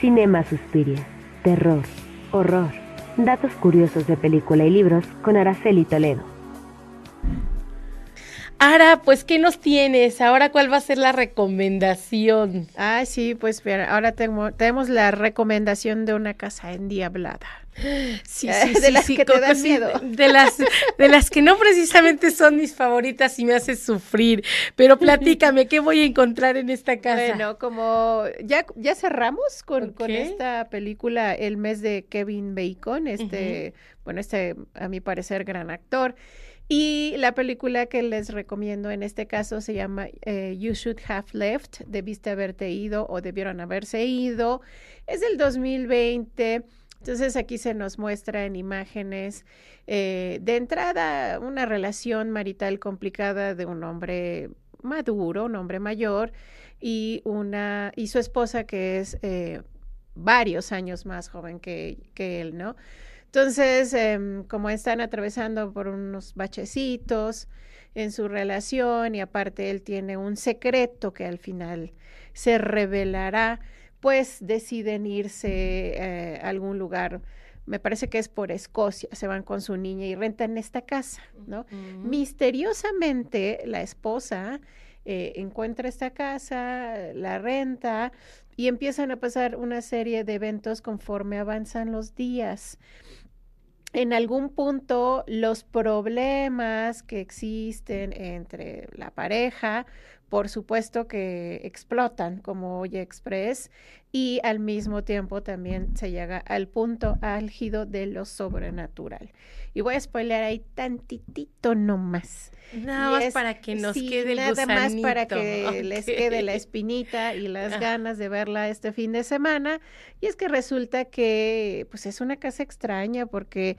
Cinema Suspiria, terror, horror, datos curiosos de película y libros con Araceli Toledo. Ara, pues, ¿qué nos tienes? Ahora, ¿cuál va a ser la recomendación? Ah, sí, pues ahora tenemos la recomendación de una casa endiablada. Sí, sí, de las que te dan miedo. De las, de las que no precisamente son mis favoritas y me hace sufrir. Pero platícame, ¿qué voy a encontrar en esta casa? Bueno, como ya, ya cerramos con, con esta película El mes de Kevin Bacon, este, bueno, este, a mi parecer, gran actor. Y la película que les recomiendo en este caso se llama eh, You Should Have Left, debiste haberte ido o debieron haberse ido. Es del 2020. Entonces aquí se nos muestra en imágenes eh, de entrada una relación marital complicada de un hombre maduro, un hombre mayor, y una y su esposa que es eh, varios años más joven que, que él, ¿no? Entonces, em, como están atravesando por unos bachecitos en su relación y aparte él tiene un secreto que al final se revelará, pues deciden irse eh, a algún lugar. Me parece que es por Escocia, se van con su niña y rentan esta casa, ¿no? Misteriosamente la esposa eh, encuentra esta casa, la renta y empiezan a pasar una serie de eventos conforme avanzan los días en algún punto los problemas que existen entre la pareja, por supuesto que explotan como Oye Express y al mismo tiempo también se llega al punto álgido de lo sobrenatural. Y voy a spoiler ahí tantitito nomás. Nada más para que nos quede el Nada más para que les quede la espinita y las ah. ganas de verla este fin de semana. Y es que resulta que pues es una casa extraña porque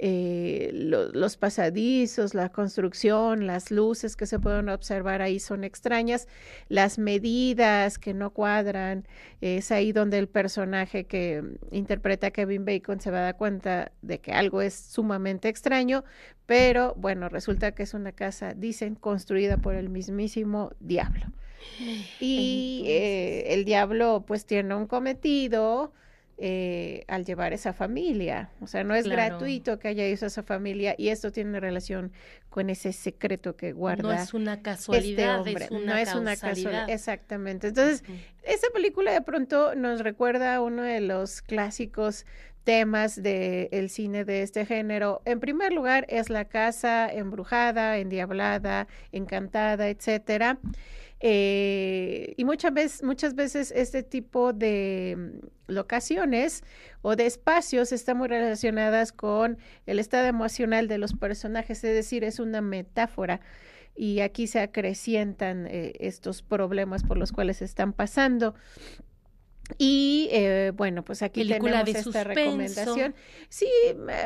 eh, los pasadizos, la construcción, las luces que se pueden observar ahí son extrañas, las medidas que no cuadran, es ahí donde el personaje que interpreta Kevin Bacon se va a dar cuenta de que algo es sumamente extraño, pero bueno, resulta que es una casa, dicen, construida por el mismísimo diablo. Y eh, el diablo pues tiene un cometido, eh, al llevar esa familia. O sea, no es gratuito que haya eso esa familia y esto tiene relación con ese secreto que guarda. No es una casualidad, este hombre. no es una casualidad. Exactamente. Entonces, esta película de pronto nos recuerda uno de los clásicos temas del cine de este género. En primer lugar, es la casa embrujada, endiablada, encantada, etcétera. Eh, y muchas veces, muchas veces este tipo de mm, locaciones o de espacios están muy relacionadas con el estado emocional de los personajes, es decir, es una metáfora y aquí se acrecientan eh, estos problemas por los cuales están pasando. Y eh, bueno, pues aquí tenemos esta recomendación. Sí,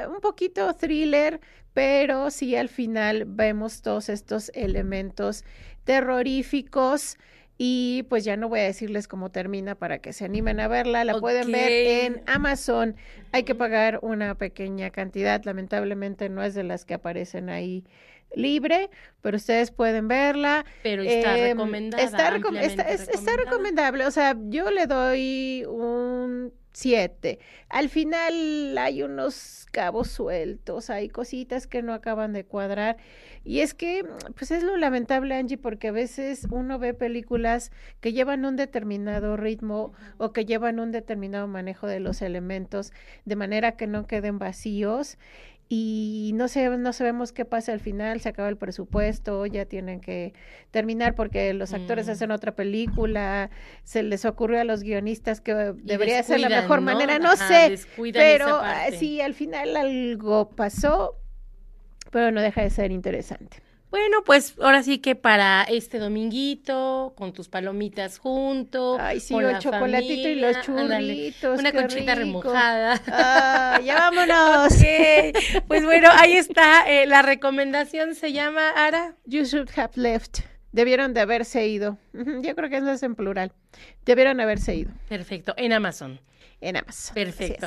un poquito thriller, pero sí al final vemos todos estos elementos terroríficos. Y pues ya no voy a decirles cómo termina para que se animen a verla. La pueden ver en Amazon. Hay que pagar una pequeña cantidad. Lamentablemente no es de las que aparecen ahí libre, pero ustedes pueden verla. Pero está em, recomendada. Está, recomendable. O sea, yo le doy un 7. Al final hay unos cabos sueltos, hay cositas que no acaban de cuadrar. Y es que, pues es lo lamentable, Angie, porque a veces uno ve películas que llevan un determinado ritmo o que llevan un determinado manejo de los elementos de manera que no queden vacíos y no, sé, no sabemos qué pasa al final, se acaba el presupuesto, ya tienen que terminar porque los actores mm. hacen otra película, se les ocurrió a los guionistas que debería ser la mejor manera, no sé, pero sí, al final algo pasó, pero no deja de ser interesante. Bueno, pues ahora sí que para este dominguito, con tus palomitas junto. Ay, sí, el chocolatito y los churritos. una conchita remojada. Ah, ya vámonos. Pues bueno, ahí está. Eh, la recomendación se llama Ara. You should have left. Debieron de haberse ido. Yo creo que eso es en plural. Debieron haberse ido. Perfecto. En Amazon en Amazon. Perfecto.